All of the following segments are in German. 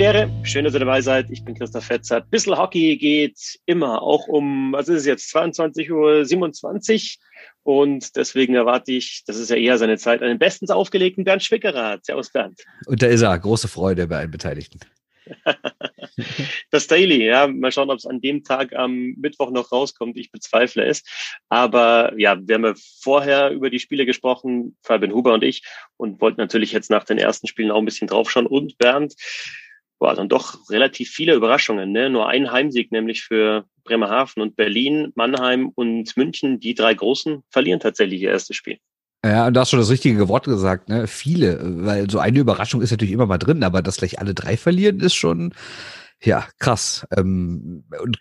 Belvedere, schön, dass ihr dabei seid. Ich bin Christoph Fetzer. Bissl Hockey geht immer, auch um, was ist es jetzt, 22.27 Uhr. Und deswegen erwarte ich, das ist ja eher seine Zeit, einen bestens aufgelegten Bernd Schwickerer. Servus Bernd. Und da ist er. Große Freude bei allen Beteiligten. das Daily, ja, mal schauen, ob es an dem Tag am Mittwoch noch rauskommt. Ich bezweifle es. Aber ja, wir haben ja vorher über die Spiele gesprochen, Fabian Huber und ich, und wollten natürlich jetzt nach den ersten Spielen auch ein bisschen draufschauen. Und Bernd, war dann doch relativ viele Überraschungen. Ne? Nur ein Heimsieg, nämlich für Bremerhaven und Berlin, Mannheim und München. Die drei Großen verlieren tatsächlich ihr erstes Spiel. Ja, und da hast schon das richtige Wort gesagt, ne? Viele, weil so eine Überraschung ist natürlich immer mal drin, aber dass gleich alle drei verlieren, ist schon, ja, krass. Ähm, und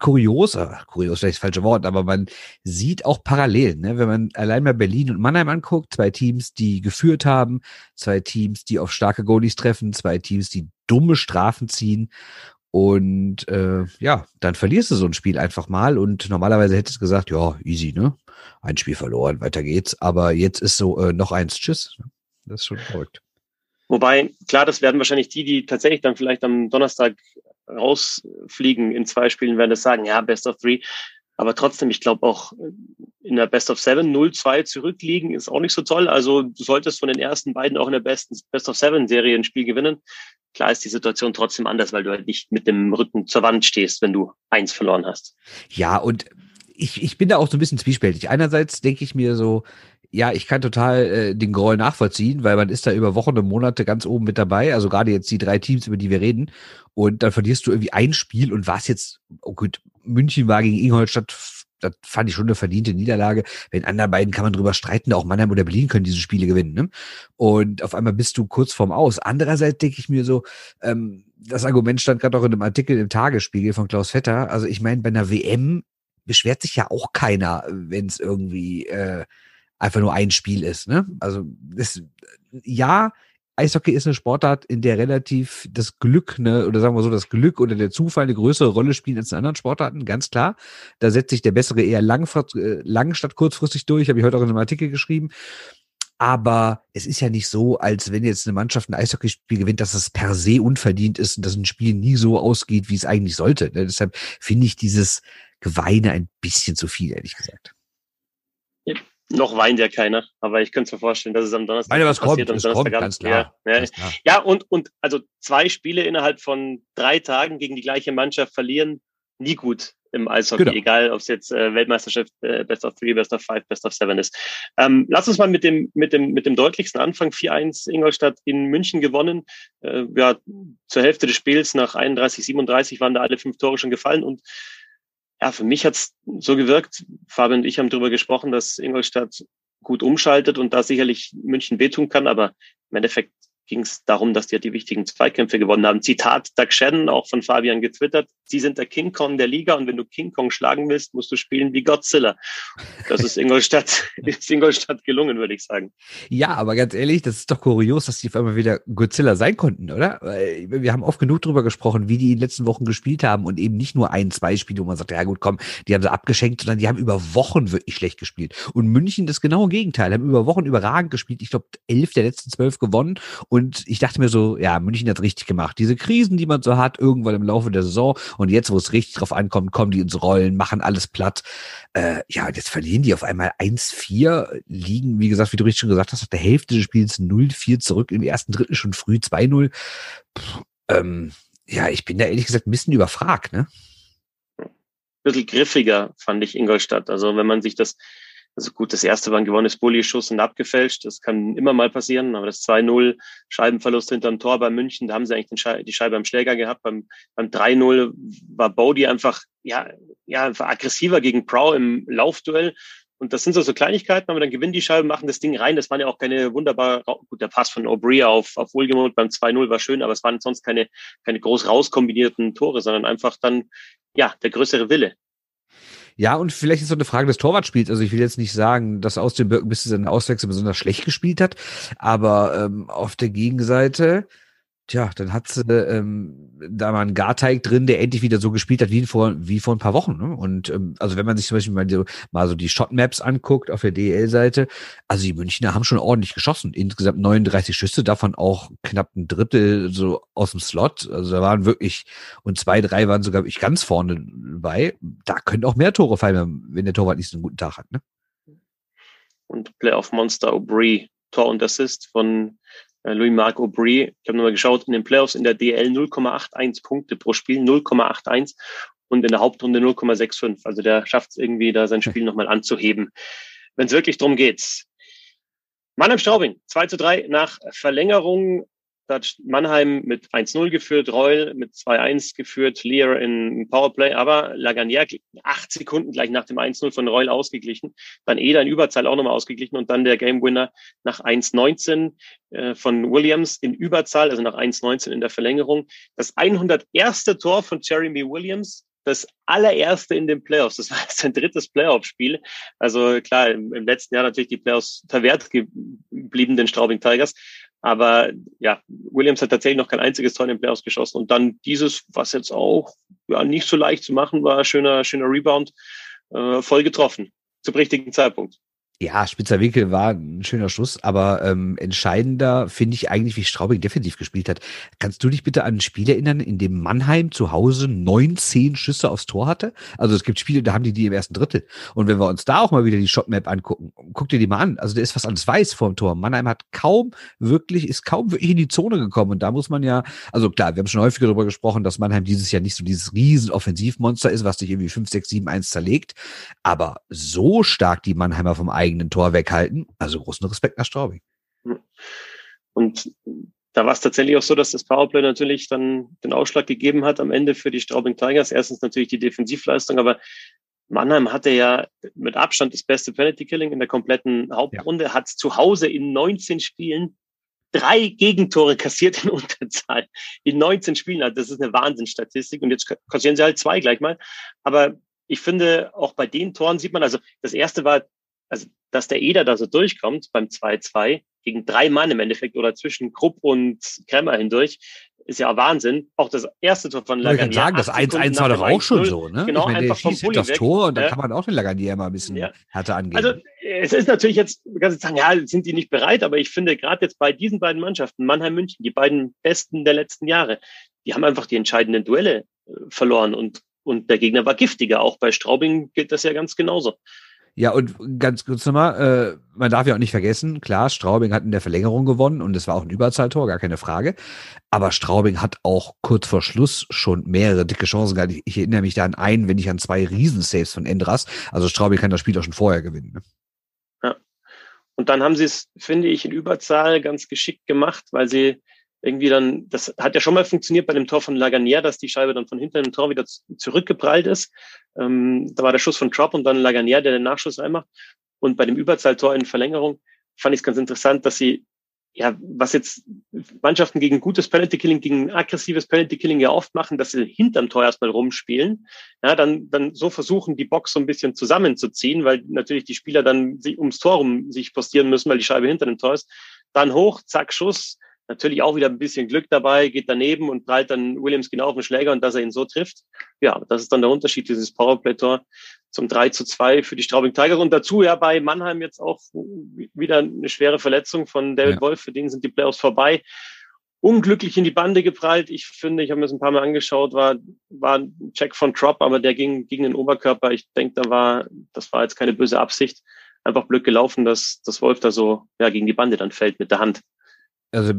kurios, äh, kurios vielleicht das falsche Wort, aber man sieht auch Parallelen, ne? wenn man allein mal Berlin und Mannheim anguckt, zwei Teams, die geführt haben, zwei Teams, die auf starke Goalies treffen, zwei Teams, die dumme Strafen ziehen und äh, ja, dann verlierst du so ein Spiel einfach mal und normalerweise hättest du gesagt, ja, easy, ne? Ein Spiel verloren, weiter geht's. Aber jetzt ist so äh, noch eins, tschüss. Das ist schon verrückt. Wobei, klar, das werden wahrscheinlich die, die tatsächlich dann vielleicht am Donnerstag rausfliegen in zwei Spielen, werden das sagen, ja, Best of Three. Aber trotzdem, ich glaube auch in der Best of Seven 0-2 zurückliegen ist auch nicht so toll. Also du solltest von den ersten beiden auch in der besten Best of Seven Serie ein Spiel gewinnen. Klar ist die Situation trotzdem anders, weil du halt nicht mit dem Rücken zur Wand stehst, wenn du eins verloren hast. Ja, und ich, ich bin da auch so ein bisschen zwiespältig. Einerseits denke ich mir so, ja, ich kann total äh, den Groll nachvollziehen, weil man ist da über Wochen und Monate ganz oben mit dabei. Also gerade jetzt die drei Teams, über die wir reden. Und dann verlierst du irgendwie ein Spiel und warst jetzt, oh gut, München war gegen Ingolstadt, das fand ich schon eine verdiente Niederlage. Den anderen beiden kann man drüber streiten, auch Mannheim oder Berlin können diese Spiele gewinnen. Ne? Und auf einmal bist du kurz vorm Aus. Andererseits denke ich mir so, ähm, das Argument stand gerade auch in einem Artikel im Tagesspiegel von Klaus Vetter. Also ich meine, bei einer WM beschwert sich ja auch keiner, wenn es irgendwie äh, einfach nur ein Spiel ist. Ne? Also das, ja, Eishockey ist eine Sportart, in der relativ das Glück, ne, oder sagen wir so, das Glück oder der Zufall eine größere Rolle spielen als in anderen Sportarten, ganz klar. Da setzt sich der Bessere eher lang, äh, lang statt kurzfristig durch, habe ich heute auch in einem Artikel geschrieben. Aber es ist ja nicht so, als wenn jetzt eine Mannschaft ein Eishockeyspiel gewinnt, dass es per se unverdient ist und dass ein Spiel nie so ausgeht, wie es eigentlich sollte. Ne? Deshalb finde ich dieses Geweine ein bisschen zu viel, ehrlich gesagt. Noch weint ja keiner, aber ich könnte mir vorstellen, dass es am Donnerstag Meine, was passiert. Kommt, am Donnerstag kommt, ganz klar. Ja, ja. klar. ja, und, und also zwei Spiele innerhalb von drei Tagen gegen die gleiche Mannschaft verlieren, nie gut im Eishockey, genau. egal ob es jetzt äh, Weltmeisterschaft, äh, Best of Three, Best of Five, Best of Seven ist. Ähm, lass uns mal mit dem, mit dem, mit dem deutlichsten Anfang 4-1 Ingolstadt in München gewonnen. Äh, ja, zur Hälfte des Spiels nach 31, 37 waren da alle fünf Tore schon gefallen und ja, für mich hat's so gewirkt. Fabian und ich haben darüber gesprochen, dass Ingolstadt gut umschaltet und da sicherlich München wehtun kann, aber im Endeffekt ging es darum, dass die die wichtigen Zweikämpfe gewonnen haben. Zitat Doug Shannon, auch von Fabian getwittert. Sie sind der King Kong der Liga und wenn du King Kong schlagen willst, musst du spielen wie Godzilla. Das ist Ingolstadt, ist Ingolstadt gelungen, würde ich sagen. Ja, aber ganz ehrlich, das ist doch kurios, dass die auf einmal wieder Godzilla sein konnten, oder? Wir haben oft genug drüber gesprochen, wie die in den letzten Wochen gespielt haben und eben nicht nur ein, zwei Spiele, wo man sagt, ja gut, komm, die haben sie abgeschenkt, sondern die haben über Wochen wirklich schlecht gespielt. Und München das genaue Gegenteil, haben über Wochen überragend gespielt. Ich glaube, elf der letzten zwölf gewonnen und ich dachte mir so, ja, München hat richtig gemacht. Diese Krisen, die man so hat, irgendwann im Laufe der Saison und jetzt, wo es richtig drauf ankommt, kommen die ins Rollen, machen alles platt. Äh, ja, jetzt verlieren die auf einmal 1-4, liegen, wie gesagt, wie du richtig schon gesagt hast, auf der Hälfte des Spiels 0-4 zurück, im ersten Drittel schon früh 2-0. Ähm, ja, ich bin da ehrlich gesagt ein bisschen überfragt, ne? Ein bisschen griffiger fand ich Ingolstadt. Also wenn man sich das also gut, das erste war ein gewonnenes Bulli-Schuss und abgefälscht. Das kann immer mal passieren. Aber das 2-0 Scheibenverlust hinterm Tor bei München, da haben sie eigentlich die Scheibe am Schläger gehabt. Beim, beim 3-0 war Bodie einfach, ja, ja, einfach aggressiver gegen Prow im Laufduell. Und das sind so, so Kleinigkeiten, aber dann gewinnen die Scheiben, machen das Ding rein. Das waren ja auch keine wunderbar, gut, der Pass von Aubry auf, auf Wohlgemut beim 2-0 war schön, aber es waren sonst keine, keine groß rauskombinierten Tore, sondern einfach dann, ja, der größere Wille. Ja, und vielleicht ist so eine Frage des Torwartspiels. Also ich will jetzt nicht sagen, dass aus dem Birken bis zu seinen Auswechsel besonders schlecht gespielt hat, aber ähm, auf der Gegenseite, tja, dann hat sie ähm, da mal ein Garteig drin, der endlich wieder so gespielt hat wie vor, wie vor ein paar Wochen. Ne? Und ähm, also wenn man sich zum Beispiel mal so, mal so die Shotmaps anguckt auf der DL-Seite, also die Münchner haben schon ordentlich geschossen. Insgesamt 39 Schüsse, davon auch knapp ein Drittel so aus dem Slot. Also da waren wirklich, und zwei, drei waren sogar wirklich ganz vorne bei. Da können auch mehr Tore fallen, wenn der Torwart nicht so einen guten Tag hat. Ne? Und Playoff-Monster Aubry, Tor und Assist von Louis-Marc Aubry. Ich habe nochmal geschaut, in den Playoffs in der DL 0,81 Punkte pro Spiel, 0,81 und in der Hauptrunde 0,65. Also der schafft es irgendwie, da sein Spiel nochmal anzuheben, wenn es wirklich drum geht. Mannheim Straubing, 2 zu 3 nach Verlängerung. Da hat Mannheim mit 1-0 geführt, Reul mit 2-1 geführt, Lear in Powerplay, aber Laganier acht Sekunden gleich nach dem 1-0 von Reul ausgeglichen, dann Eder in Überzahl auch nochmal ausgeglichen und dann der Game Winner nach 1-19 äh, von Williams in Überzahl, also nach 1-19 in der Verlängerung. Das 101. Tor von Jeremy Williams, das allererste in den Playoffs. Das war sein drittes Playoff-Spiel. Also klar, im, im, letzten Jahr natürlich die Playoffs verwehrt geblieben den Straubing Tigers. Aber ja, Williams hat tatsächlich noch kein einziges Tor in den Playoffs geschossen. Und dann dieses, was jetzt auch ja, nicht so leicht zu machen war, schöner, schöner Rebound, äh, voll getroffen. Zum richtigen Zeitpunkt. Ja, spitzer Winkel war ein schöner Schuss, aber ähm, entscheidender finde ich eigentlich, wie Straubing defensiv gespielt hat. Kannst du dich bitte an ein Spiel erinnern, in dem Mannheim zu Hause 19 Schüsse aufs Tor hatte? Also es gibt Spiele, da haben die die im ersten Drittel. Und wenn wir uns da auch mal wieder die Shotmap angucken, guck dir die mal an. Also da ist fast alles weiß vorm Tor. Mannheim hat kaum wirklich, ist kaum wirklich in die Zone gekommen. Und da muss man ja, also klar, wir haben schon häufiger darüber gesprochen, dass Mannheim dieses Jahr nicht so dieses riesen Offensivmonster ist, was dich irgendwie 5, 6, 7, 1 zerlegt. Aber so stark die Mannheimer vom eigenen Tor weghalten. Also großen Respekt nach Straubing. Und da war es tatsächlich auch so, dass das Powerplay natürlich dann den Ausschlag gegeben hat am Ende für die Straubing Tigers. Erstens natürlich die Defensivleistung, aber Mannheim hatte ja mit Abstand das beste Penalty Killing in der kompletten Hauptrunde, ja. hat zu Hause in 19 Spielen drei Gegentore kassiert in Unterzahl. In 19 Spielen, also das ist eine Wahnsinnsstatistik und jetzt kassieren sie halt zwei gleich mal. Aber ich finde, auch bei den Toren sieht man, also das erste war also dass der Eder da so durchkommt beim 2-2 gegen drei Mann im Endeffekt oder zwischen Krupp und Kremmer hindurch, ist ja Wahnsinn. Auch das erste Tor von Lagunier. Ich kann sagen, das 1-1 war doch auch schon so, ne? Genau, ich meine, einfach vom Pulli das weg. Tor und dann ja. kann man auch den Lagunier mal ein bisschen ja. härter angehen. Also es ist natürlich jetzt, man kann sagen, ja, sind die nicht bereit, aber ich finde gerade jetzt bei diesen beiden Mannschaften, Mannheim, München, die beiden besten der letzten Jahre, die haben einfach die entscheidenden Duelle äh, verloren und, und der Gegner war giftiger. Auch bei Straubing gilt das ja ganz genauso. Ja, und ganz kurz nochmal, äh, man darf ja auch nicht vergessen, klar, Straubing hat in der Verlängerung gewonnen und es war auch ein Überzahltor, gar keine Frage. Aber Straubing hat auch kurz vor Schluss schon mehrere dicke Chancen gehabt. Ich, ich erinnere mich da an einen, wenn ich an zwei Riesensaves von Endras. Also Straubing kann das Spiel auch schon vorher gewinnen. Ne? Ja. Und dann haben sie es, finde ich, in Überzahl ganz geschickt gemacht, weil sie irgendwie dann, das hat ja schon mal funktioniert bei dem Tor von Laganier, dass die Scheibe dann von hinten im Tor wieder zurückgeprallt ist. Ähm, da war der Schuss von Trop und dann Laganier, der den Nachschuss reinmacht. Und bei dem Überzahltor in Verlängerung fand ich es ganz interessant, dass sie, ja, was jetzt Mannschaften gegen gutes Penalty Killing, gegen aggressives Penalty Killing ja oft machen, dass sie hinterm Tor erstmal rumspielen. Ja, dann, dann so versuchen, die Box so ein bisschen zusammenzuziehen, weil natürlich die Spieler dann sich ums Tor rum sich postieren müssen, weil die Scheibe hinter dem Tor ist. Dann hoch, zack, Schuss, Natürlich auch wieder ein bisschen Glück dabei, geht daneben und prallt dann Williams genau auf den Schläger und dass er ihn so trifft. Ja, das ist dann der Unterschied, dieses Powerplay-Tor zum 3 zu 2 für die Straubing Tigers. Und dazu ja bei Mannheim jetzt auch wieder eine schwere Verletzung von David ja. Wolf. Für den sind die Playoffs vorbei. Unglücklich in die Bande geprallt. Ich finde, ich habe mir das ein paar Mal angeschaut, war, war ein Check von Trop, aber der ging gegen den Oberkörper. Ich denke, da war, das war jetzt keine böse Absicht. Einfach blöd gelaufen, dass, dass Wolf da so ja, gegen die Bande dann fällt mit der Hand also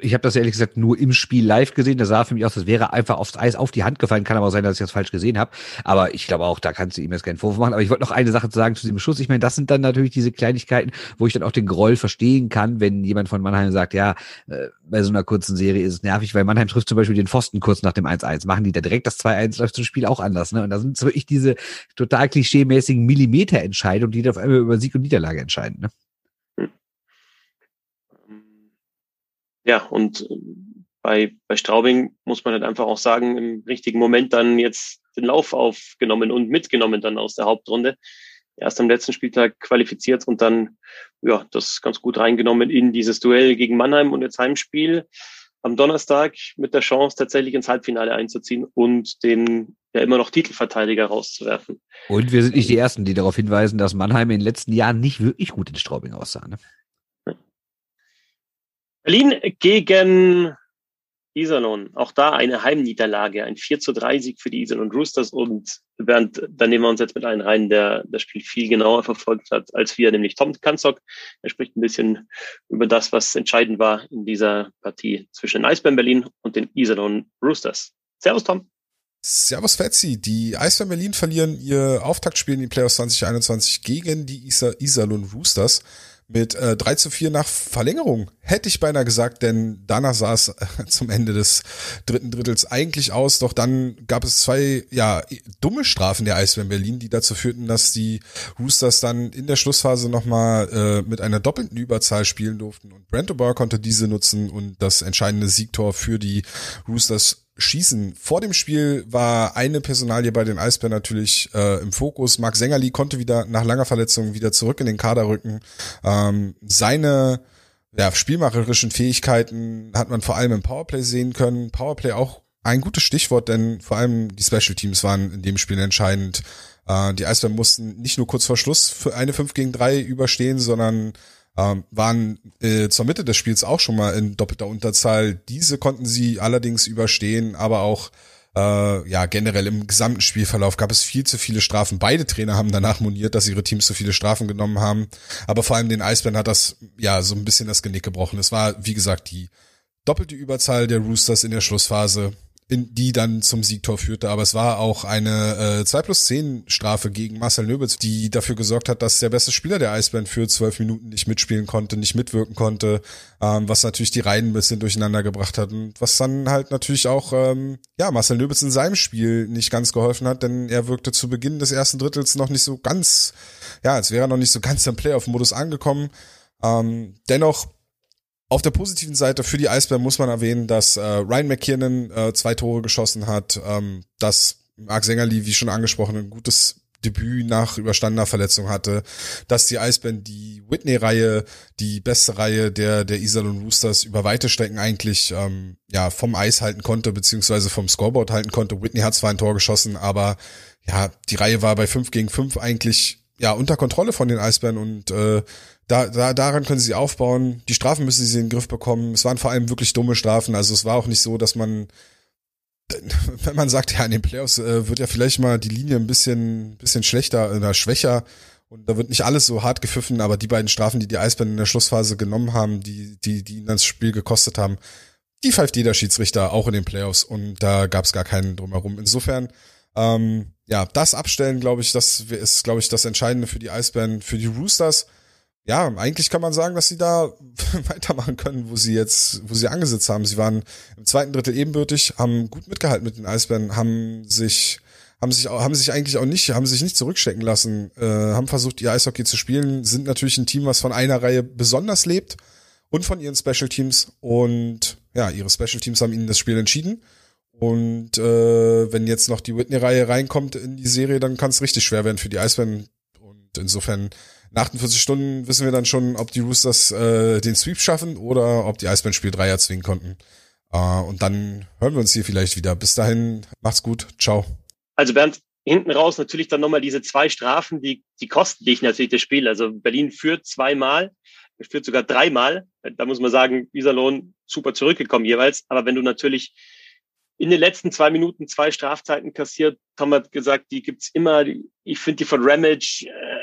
ich habe das ehrlich gesagt nur im Spiel live gesehen. Das sah für mich aus, das wäre einfach aufs Eis auf die Hand gefallen. Kann aber auch sein, dass ich das falsch gesehen habe. Aber ich glaube auch, da kannst du ihm jetzt keinen Vorwurf machen. Aber ich wollte noch eine Sache zu sagen zu diesem Schuss. Ich meine, das sind dann natürlich diese Kleinigkeiten, wo ich dann auch den Groll verstehen kann, wenn jemand von Mannheim sagt, ja, äh, bei so einer kurzen Serie ist es nervig, weil Mannheim trifft zum Beispiel den Pfosten kurz nach dem 1-1. Machen die da direkt das 2-1, läuft zum Spiel auch anders. Ne? Und da sind wirklich diese total klischeemäßigen Millimeterentscheidungen, die dann auf einmal über Sieg und Niederlage entscheiden. Ne? Ja, und äh, bei, bei Straubing muss man halt einfach auch sagen, im richtigen Moment dann jetzt den Lauf aufgenommen und mitgenommen dann aus der Hauptrunde. Erst am letzten Spieltag qualifiziert und dann, ja, das ganz gut reingenommen in dieses Duell gegen Mannheim und jetzt Heimspiel. am Donnerstag mit der Chance, tatsächlich ins Halbfinale einzuziehen und den ja immer noch Titelverteidiger rauszuwerfen. Und wir sind nicht die Ersten, die darauf hinweisen, dass Mannheim in den letzten Jahren nicht wirklich gut in Straubing aussah. Ne? Berlin gegen Iserlohn. Auch da eine Heimniederlage, ein 4 zu 3 Sieg für die Iserlohn Roosters. Und Bernd, da nehmen wir uns jetzt mit einem rein, der das Spiel viel genauer verfolgt hat als wir, nämlich Tom Kanzok. Er spricht ein bisschen über das, was entscheidend war in dieser Partie zwischen den Eisbären Berlin und den Iserlohn Roosters. Servus, Tom. Servus Fetzi, die Eisbären Berlin verlieren ihr Auftaktspiel in die Playoffs 2021 gegen die Iser Iserlohn Roosters mit äh, 3 zu 4 nach Verlängerung. Hätte ich beinahe gesagt, denn danach sah es äh, zum Ende des dritten Drittels eigentlich aus. Doch dann gab es zwei ja dumme Strafen der Eisbären Berlin, die dazu führten, dass die Roosters dann in der Schlussphase nochmal äh, mit einer doppelten Überzahl spielen durften. Und Brent O'Barr konnte diese nutzen und das entscheidende Siegtor für die Roosters schießen. Vor dem Spiel war eine Personalie bei den Eisbären natürlich äh, im Fokus. Marc Sängerli konnte wieder nach langer Verletzung wieder zurück in den Kader rücken. Ähm, seine ja, spielmacherischen Fähigkeiten hat man vor allem im Powerplay sehen können. Powerplay auch ein gutes Stichwort, denn vor allem die Special Teams waren in dem Spiel entscheidend. Äh, die Eisbären mussten nicht nur kurz vor Schluss für eine 5 gegen 3 überstehen, sondern ähm, waren äh, zur Mitte des Spiels auch schon mal in doppelter Unterzahl. Diese konnten sie allerdings überstehen, aber auch äh, ja generell im gesamten Spielverlauf gab es viel zu viele Strafen. Beide Trainer haben danach moniert, dass ihre Teams zu viele Strafen genommen haben, aber vor allem den Eisbären hat das ja so ein bisschen das Genick gebrochen. Es war wie gesagt die doppelte Überzahl der Roosters in der Schlussphase in die dann zum Siegtor führte. Aber es war auch eine äh, 2 plus 10 Strafe gegen Marcel Nöbitz, die dafür gesorgt hat, dass der beste Spieler der Eisbären für zwölf Minuten nicht mitspielen konnte, nicht mitwirken konnte, ähm, was natürlich die Reihen ein bisschen durcheinander gebracht hat und was dann halt natürlich auch ähm, ja Marcel Nöbitz in seinem Spiel nicht ganz geholfen hat, denn er wirkte zu Beginn des ersten Drittels noch nicht so ganz, ja, als wäre er noch nicht so ganz im Playoff-Modus angekommen. Ähm, dennoch auf der positiven Seite für die Eisbären muss man erwähnen, dass äh, Ryan McKinnon äh, zwei Tore geschossen hat, ähm, dass Marc Sängerli, wie schon angesprochen, ein gutes Debüt nach überstandener Verletzung hatte, dass die Eisbären die Whitney-Reihe, die beste Reihe der der Iserlohn Roosters über weite Strecken eigentlich ähm, ja vom Eis halten konnte beziehungsweise vom Scoreboard halten konnte. Whitney hat zwar ein Tor geschossen, aber ja die Reihe war bei 5 gegen 5 eigentlich ja unter Kontrolle von den Eisbären und äh, da, da, daran können sie aufbauen. Die Strafen müssen sie in den Griff bekommen. Es waren vor allem wirklich dumme Strafen. Also es war auch nicht so, dass man, wenn man sagt, ja, in den Playoffs äh, wird ja vielleicht mal die Linie ein bisschen, bisschen schlechter oder schwächer und da wird nicht alles so hart gepfiffen, aber die beiden Strafen, die die Eisbären in der Schlussphase genommen haben, die, die, die ihnen das Spiel gekostet haben, die pfeift jeder Schiedsrichter auch in den Playoffs und da gab es gar keinen drumherum. Insofern, ähm, ja, das Abstellen, glaube ich, das ist, glaube ich, das Entscheidende für die Eisbären, für die Roosters ja, eigentlich kann man sagen, dass sie da weitermachen können, wo sie jetzt, wo sie angesetzt haben. Sie waren im zweiten Drittel ebenbürtig, haben gut mitgehalten mit den Eisbären, haben sich, haben sich, haben sich eigentlich auch nicht, haben sich nicht zurückstecken lassen, äh, haben versucht, ihr Eishockey zu spielen, sind natürlich ein Team, was von einer Reihe besonders lebt und von ihren Special Teams und ja, ihre Special Teams haben ihnen das Spiel entschieden. Und äh, wenn jetzt noch die Whitney-Reihe reinkommt in die Serie, dann kann es richtig schwer werden für die Eisbären. Und insofern nach 48 Stunden wissen wir dann schon, ob die Roosters äh, den Sweep schaffen oder ob die Eisbären Spiel 3 erzwingen konnten. Äh, und dann hören wir uns hier vielleicht wieder. Bis dahin, macht's gut. Ciao. Also Bernd, hinten raus natürlich dann nochmal diese zwei Strafen, die, die kosten dich natürlich das Spiel. Also Berlin führt zweimal, führt sogar dreimal. Da muss man sagen, Iserlohn super zurückgekommen jeweils. Aber wenn du natürlich in den letzten zwei Minuten zwei Strafzeiten kassiert, Tom hat gesagt, die gibt's immer. Ich finde die von Ramage äh,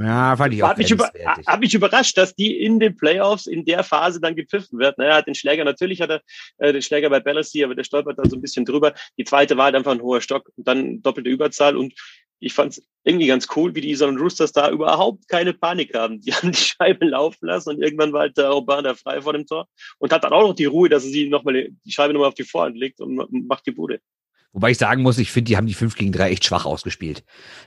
ja, fand ich auch hat mich, über, hat mich überrascht, dass die in den Playoffs in der Phase dann gepfiffen wird. Naja, hat den Schläger, natürlich hat er äh, den Schläger bei Ballasy, aber der stolpert da so ein bisschen drüber. Die zweite war halt einfach ein hoher Stock und dann doppelte Überzahl und ich fand es irgendwie ganz cool, wie die Iserlohn Roosters da überhaupt keine Panik haben. Die haben die Scheibe laufen lassen und irgendwann war halt der Aubin da frei vor dem Tor und hat dann auch noch die Ruhe, dass er sie nochmal die Scheibe nochmal auf die Vorhand legt und macht die Bude. Wobei ich sagen muss, ich finde, die haben die 5 gegen 3 echt schwach ausgespielt.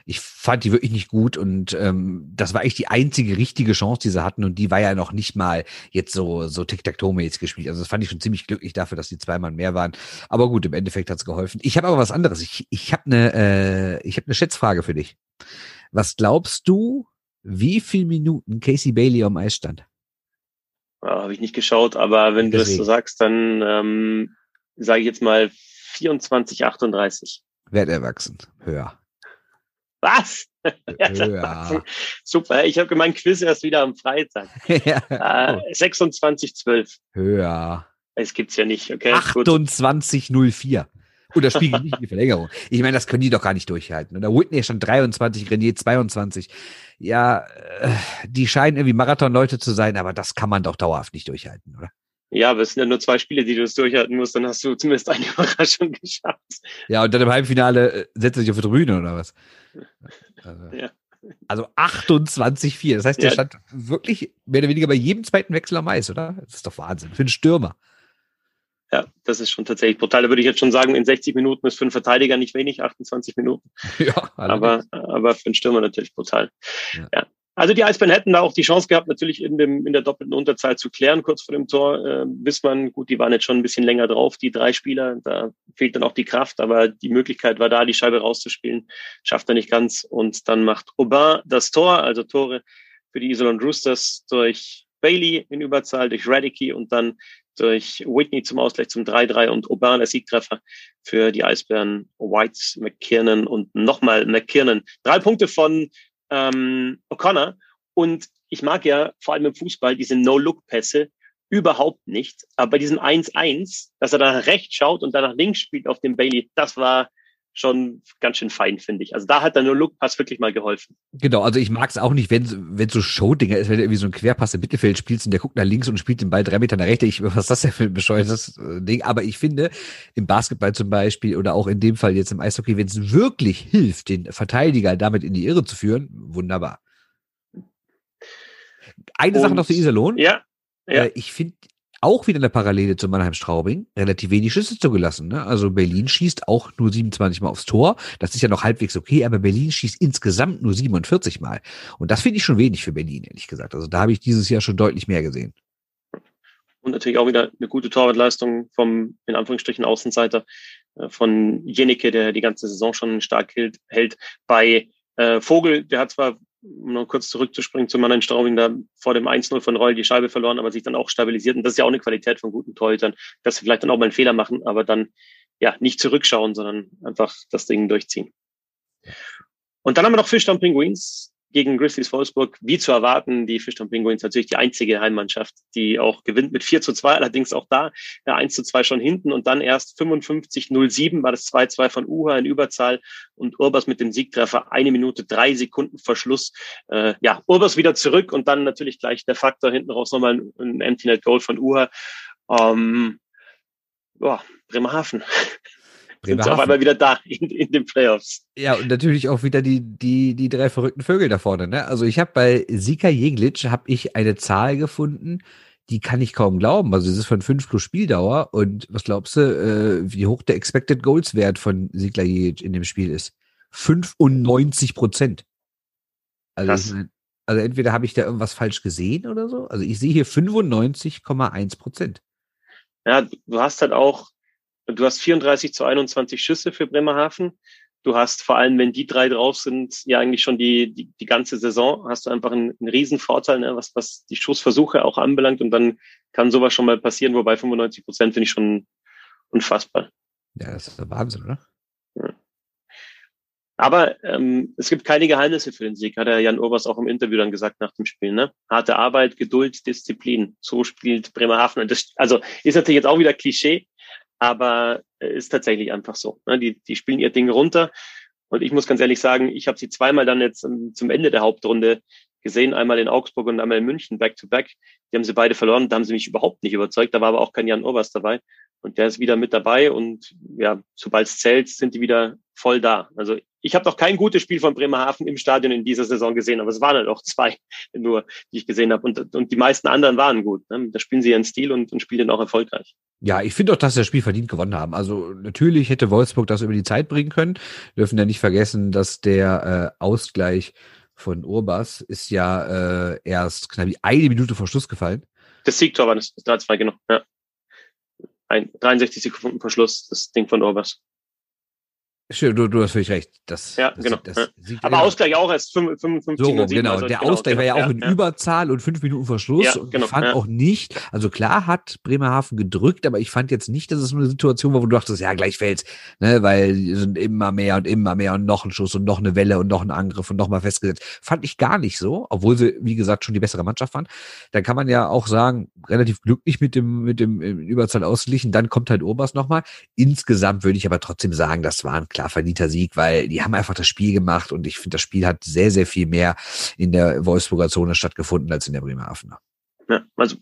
Ich fand die wirklich nicht gut und ähm, das war echt die einzige richtige Chance, die sie hatten und die war ja noch nicht mal jetzt so, so Tic-Tac-Toe-mäßig gespielt. Also das fand ich schon ziemlich glücklich dafür, dass die zweimal mehr waren. Aber gut, im Endeffekt hat's geholfen. Ich habe aber was anderes. Ich, ich habe eine äh, ich hab ne Schätzfrage für dich. Was glaubst du, wie viel Minuten Casey Bailey am Eis stand? Ja, Habe ich nicht geschaut, aber wenn Deswegen. du das so sagst, dann ähm, sage ich jetzt mal 24, 38. Werd erwachsen. Höher. Was? Ja. Super, ich habe gemeint, Quiz erst wieder am Freitag. ja. Äh, 26, 12. Höher. Es gibt's ja nicht, okay? 28,04. Und das Spiel geht nicht in die Verlängerung. Ich meine, das können die doch gar nicht durchhalten. Und der Whitney schon 23, Renier 22. Ja, äh, die scheinen irgendwie Marathonleute zu sein, aber das kann man doch dauerhaft nicht durchhalten, oder? Ja, aber es sind ja nur zwei Spiele, die du das durchhalten musst, dann hast du zumindest eine Überraschung geschafft. Ja, und dann im Halbfinale äh, setzt er sich auf die Tribüne oder was? Also, ja. also 28-4. Das heißt, der ja. stand wirklich mehr oder weniger bei jedem zweiten Wechsel am Eis, oder? Das ist doch Wahnsinn. Für einen Stürmer. Ja, das ist schon tatsächlich brutal. Da würde ich jetzt schon sagen, in 60 Minuten ist für einen Verteidiger nicht wenig, 28 Minuten. Ja, aber, aber für einen Stürmer natürlich brutal. Ja. ja. Also die Eisbären hätten da auch die Chance gehabt, natürlich in, dem, in der doppelten Unterzahl zu klären, kurz vor dem Tor. Äh, man, gut, die waren jetzt schon ein bisschen länger drauf, die drei Spieler. Da fehlt dann auch die Kraft, aber die Möglichkeit war da, die Scheibe rauszuspielen. Schafft er nicht ganz. Und dann macht Aubin das Tor, also Tore für die Isolon Roosters durch Bailey in Überzahl, durch Radicky und dann durch Whitney zum Ausgleich zum 3-3 und Aubin der Siegtreffer für die Eisbären White, McKiernan und nochmal McKiernan. Drei Punkte von ähm, O'Connor. Und ich mag ja vor allem im Fußball diese No-Look-Pässe überhaupt nicht. Aber bei diesem 1-1, dass er da rechts schaut und dann nach links spielt auf dem Bailey, das war schon ganz schön fein, finde ich. Also da hat der No-Look-Pass wirklich mal geholfen. Genau, also ich mag es auch nicht, wenn wenn so Show-Dinger ist, wenn du irgendwie so ein Querpass im Mittelfeld spielst und der guckt nach links und spielt den Ball drei Meter nach rechts. Ich, was ist das denn für ein bescheuertes äh, Ding? Aber ich finde, im Basketball zum Beispiel oder auch in dem Fall jetzt im Eishockey, wenn es wirklich hilft, den Verteidiger damit in die Irre zu führen, wunderbar. Eine und, Sache noch zu Iserlohn. Ja. ja. Äh, ich finde auch wieder eine Parallele zu Mannheim-Straubing, relativ wenig Schüsse zugelassen. Ne? Also Berlin schießt auch nur 27 Mal aufs Tor. Das ist ja noch halbwegs okay, aber Berlin schießt insgesamt nur 47 Mal. Und das finde ich schon wenig für Berlin, ehrlich gesagt. Also da habe ich dieses Jahr schon deutlich mehr gesehen. Und natürlich auch wieder eine gute Torwartleistung vom, in Anführungsstrichen, Außenseiter äh, von Jenike, der die ganze Saison schon stark hält. Bei äh, Vogel, der hat zwar um noch kurz zurückzuspringen zu Mannheim Straubing, da vor dem 1-0 von Reul die Scheibe verloren, aber sich dann auch stabilisiert. Und das ist ja auch eine Qualität von guten Torhütern, dass sie vielleicht dann auch mal einen Fehler machen, aber dann ja nicht zurückschauen, sondern einfach das Ding durchziehen. Und dann haben wir noch Fischtown Penguins, gegen Grizzlies Wolfsburg, wie zu erwarten, die Fischtown Penguins natürlich die einzige Heimmannschaft, die auch gewinnt mit 4 zu 2, allerdings auch da ja, 1 zu 2 schon hinten und dann erst 55-07 war das 2-2 von Uha in Überzahl und Urbas mit dem Siegtreffer eine Minute drei Sekunden Verschluss. Äh, ja, Urbas wieder zurück und dann natürlich gleich der Faktor hinten raus nochmal ein, ein Empty Net Goal von Uha. Ähm, ja, Bremerhaven. sind sie auf einmal wieder da in, in den Playoffs. Ja, und natürlich auch wieder die, die, die drei verrückten Vögel da vorne. Ne? Also ich habe bei Sika Jeglitsch habe ich eine Zahl gefunden, die kann ich kaum glauben. Also es ist von 5 plus Spieldauer. Und was glaubst du, äh, wie hoch der Expected Goals Wert von Sigla Jeglitsch in dem Spiel ist? 95 Prozent. Also, also entweder habe ich da irgendwas falsch gesehen oder so. Also ich sehe hier 95,1 Prozent. Ja, du hast halt auch Du hast 34 zu 21 Schüsse für Bremerhaven. Du hast vor allem, wenn die drei drauf sind, ja eigentlich schon die, die, die ganze Saison, hast du einfach einen, einen riesen Vorteil, ne, was, was die Schussversuche auch anbelangt. Und dann kann sowas schon mal passieren, wobei 95 Prozent finde ich schon unfassbar. Ja, das ist der Wahnsinn, oder? Ja. Aber ähm, es gibt keine Geheimnisse für den Sieg, hat der Jan Urbers auch im Interview dann gesagt nach dem Spiel. Ne? Harte Arbeit, Geduld, Disziplin. So spielt Bremerhaven. Das, also ist natürlich jetzt auch wieder Klischee, aber äh, ist tatsächlich einfach so. Ne? Die, die spielen ihr Ding runter. Und ich muss ganz ehrlich sagen, ich habe sie zweimal dann jetzt zum Ende der Hauptrunde gesehen, einmal in Augsburg und einmal in München, back to back. Die haben sie beide verloren, da haben sie mich überhaupt nicht überzeugt. Da war aber auch kein Jan Oberst dabei. Und der ist wieder mit dabei und ja, sobald es zählt, sind die wieder voll da. Also ich habe noch kein gutes Spiel von Bremerhaven im Stadion in dieser Saison gesehen, aber es waren halt auch zwei nur, die ich gesehen habe. Und, und die meisten anderen waren gut. Ne? Da spielen sie ihren Stil und, und spielen den auch erfolgreich. Ja, ich finde auch, dass sie das Spiel verdient gewonnen haben. Also natürlich hätte Wolfsburg das über die Zeit bringen können. Wir dürfen ja nicht vergessen, dass der äh, Ausgleich von Urbas ist ja äh, erst knapp eine Minute vor Schluss gefallen. Das Siegtor war das 3-2, genau. Ja. Ein 63 Sekunden vor Schluss, das Ding von Urbas. Schön, du, du hast völlig recht. Das, ja, das, genau. Das, ja. Aber. Ausgleich auch erst 55 so rum, genau. Also, der genau, Ausgleich genau, war ja auch in ja. Überzahl und fünf Minuten vor Schluss. Ja, genau, ich fand auch nicht, also klar hat Bremerhaven gedrückt, aber ich fand jetzt nicht, dass es eine Situation war, wo du dachtest, ja, gleich fällt's, ne, weil sind immer mehr und immer mehr und noch ein Schuss und noch eine Welle und noch ein Angriff und noch mal festgesetzt. Fand ich gar nicht so, obwohl sie, wie gesagt, schon die bessere Mannschaft waren. Dann kann man ja auch sagen, relativ glücklich mit dem, mit dem Überzahl ausgeglichen. Dann kommt halt Oberst nochmal. Insgesamt würde ich aber trotzdem sagen, das war ein klar verdienter Sieg, weil die haben einfach das Spiel gemacht und ich finde, das Spiel hat sehr, sehr viel mehr in der Wolfsburger Zone stattgefunden als in der Bremerhavener. Ja, also,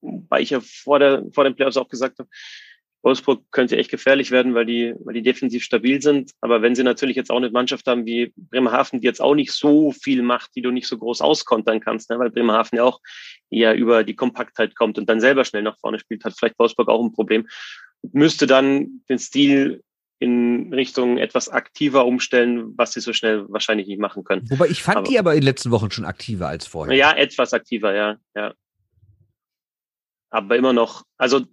weil ich ja vor, der, vor den Playoffs auch gesagt habe, Wolfsburg könnte echt gefährlich werden, weil die, weil die defensiv stabil sind. Aber wenn sie natürlich jetzt auch eine Mannschaft haben wie Bremerhaven, die jetzt auch nicht so viel macht, die du nicht so groß auskontern kannst, ne? weil Bremerhaven ja auch eher über die Kompaktheit kommt und dann selber schnell nach vorne spielt, hat vielleicht Wolfsburg auch ein Problem. Müsste dann den Stil in Richtung etwas aktiver umstellen, was sie so schnell wahrscheinlich nicht machen können. Wobei ich fand aber, die aber in den letzten Wochen schon aktiver als vorher. Ja, etwas aktiver, ja, ja. Aber immer noch, also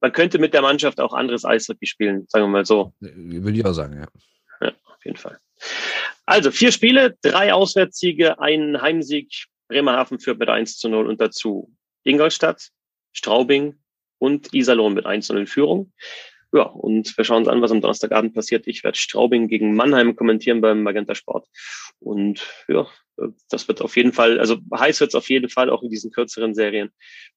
man könnte mit der Mannschaft auch anderes Eishockey spielen, sagen wir mal so. Würde ich auch sagen, ja. Ja, auf jeden Fall. Also vier Spiele, drei Auswärtssiege, ein Heimsieg. Bremerhaven führt mit 1 zu 0 und dazu Ingolstadt, Straubing und Iserlohn mit 1 zu 0 in Führung. Ja, und wir schauen uns an, was am Donnerstagabend passiert. Ich werde Straubing gegen Mannheim kommentieren beim Magenta Sport. Und ja, das wird auf jeden Fall, also heiß wird es auf jeden Fall auch in diesen kürzeren Serien,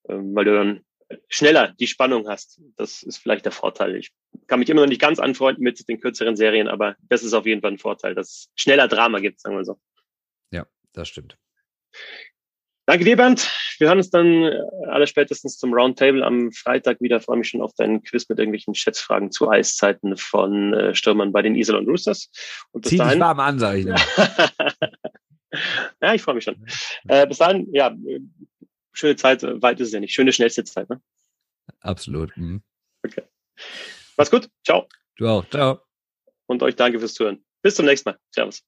ähm, weil du dann schneller die Spannung hast. Das ist vielleicht der Vorteil. Ich kann mich immer noch nicht ganz anfreunden mit den kürzeren Serien, aber das ist auf jeden Fall ein Vorteil, dass es schneller Drama gibt, sagen wir so. Ja, das stimmt. Danke dir, Bernd. Wir hören uns dann alle spätestens zum Roundtable am Freitag wieder. Ich freue mich schon auf deinen Quiz mit irgendwelchen Schätzfragen zu Eiszeiten von äh, Stürmern bei den Iserlohn Roosters. Und Zieh dahin, dich warm an, sag ich. ja, ich freue mich schon. Äh, bis dahin, ja, schöne Zeit, äh, weit ist es ja nicht. Schöne, schnellste Zeit, ne? Absolut. Mhm. Okay. Mach's gut. Ciao. Du auch. Ciao. Und euch danke fürs Zuhören. Bis zum nächsten Mal. Servus.